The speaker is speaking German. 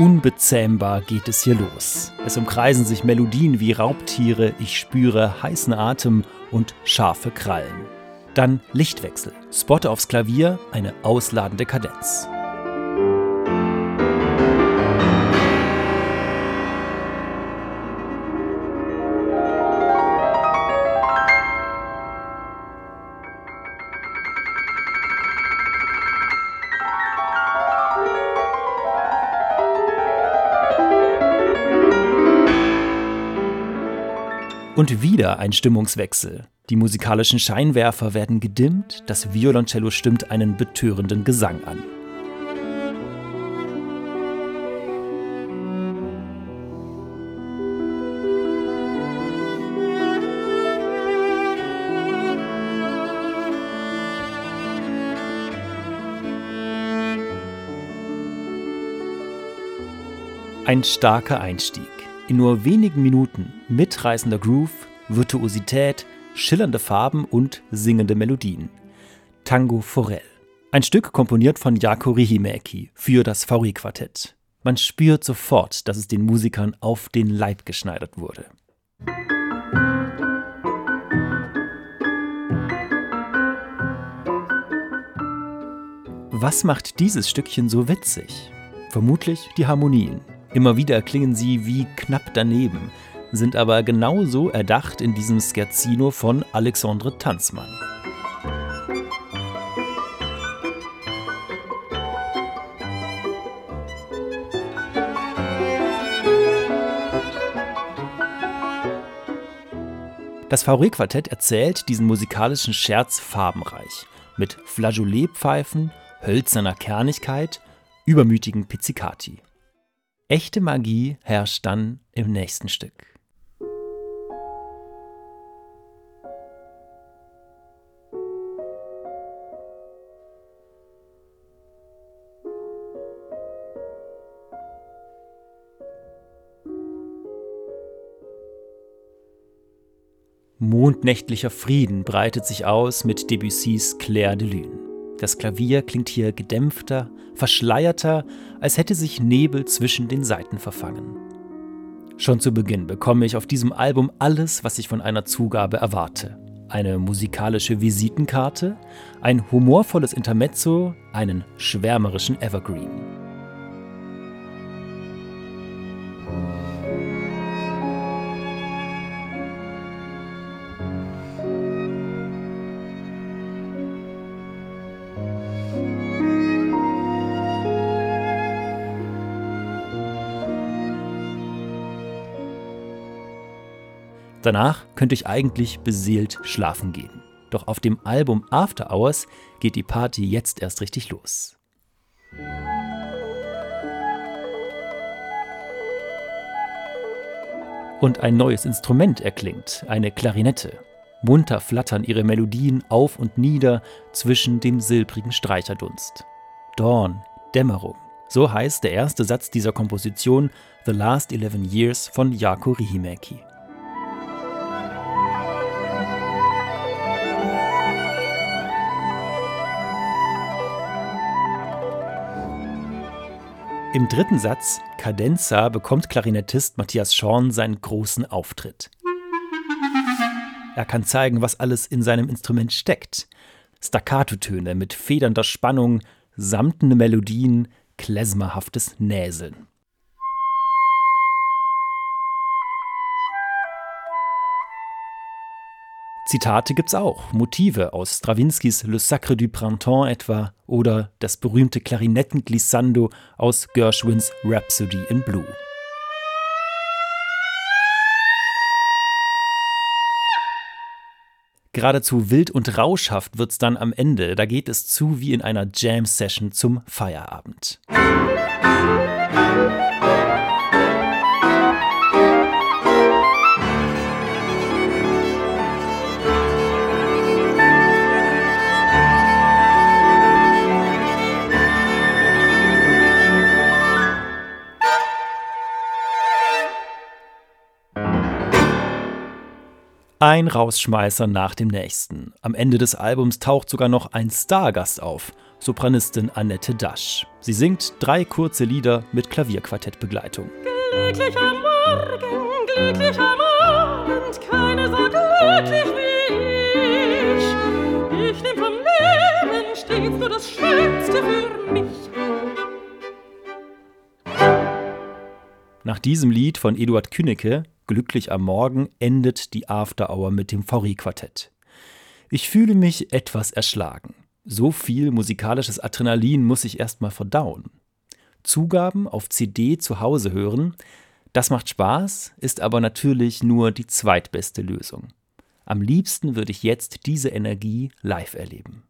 Unbezähmbar geht es hier los. Es umkreisen sich Melodien wie Raubtiere, ich spüre heißen Atem und scharfe Krallen. Dann Lichtwechsel, Spot aufs Klavier, eine ausladende Kadenz. Und wieder ein Stimmungswechsel. Die musikalischen Scheinwerfer werden gedimmt, das Violoncello stimmt einen betörenden Gesang an. Ein starker Einstieg. In nur wenigen Minuten mitreißender Groove, Virtuosität, schillernde Farben und singende Melodien. Tango Forel. Ein Stück komponiert von Jako Rihimäki für das VW-Quartett. Man spürt sofort, dass es den Musikern auf den Leib geschneidert wurde. Was macht dieses Stückchen so witzig? Vermutlich die Harmonien. Immer wieder klingen sie wie knapp daneben, sind aber genauso erdacht in diesem Scherzino von Alexandre Tanzmann. Das Fauré-Quartett erzählt diesen musikalischen Scherz farbenreich, mit Flageolet-Pfeifen, hölzerner Kernigkeit, übermütigen Pizzicati. Echte Magie herrscht dann im nächsten Stück. Mondnächtlicher Frieden breitet sich aus mit Debussys Claire de Lune. Das Klavier klingt hier gedämpfter, verschleierter, als hätte sich Nebel zwischen den Saiten verfangen. Schon zu Beginn bekomme ich auf diesem Album alles, was ich von einer Zugabe erwarte. Eine musikalische Visitenkarte, ein humorvolles Intermezzo, einen schwärmerischen Evergreen. Danach könnte ich eigentlich beseelt schlafen gehen. Doch auf dem Album After Hours geht die Party jetzt erst richtig los. Und ein neues Instrument erklingt, eine Klarinette. Munter flattern ihre Melodien auf und nieder zwischen dem silbrigen Streicherdunst. Dawn, Dämmerung. So heißt der erste Satz dieser Komposition The Last Eleven Years von Jako Rihimäki. Im dritten Satz, Cadenza, bekommt Klarinettist Matthias Schorn seinen großen Auftritt. Er kann zeigen, was alles in seinem Instrument steckt. Staccato-Töne mit federnder Spannung, samtende Melodien, klezmerhaftes Näseln. Zitate gibt's auch, Motive aus Strawinskys Le Sacre du Printemps etwa oder das berühmte Klarinettenglissando aus Gershwins Rhapsody in Blue. Geradezu wild und rauschhaft wird's dann am Ende, da geht es zu wie in einer Jam-Session zum Feierabend. Ein Rausschmeißer nach dem nächsten. Am Ende des Albums taucht sogar noch ein Stargast auf. Sopranistin Annette Dasch. Sie singt drei kurze Lieder mit Klavierquartettbegleitung. Glücklicher Morgen, glücklicher Abend, keine so glücklich wie ich. Ich nehm vom Leben stets nur das Schönste für mich. Nach diesem Lied von Eduard Künnecke, Glücklich am Morgen, endet die After Hour mit dem Fauré-Quartett. Ich fühle mich etwas erschlagen. So viel musikalisches Adrenalin muss ich erstmal verdauen. Zugaben auf CD zu Hause hören, das macht Spaß, ist aber natürlich nur die zweitbeste Lösung. Am liebsten würde ich jetzt diese Energie live erleben.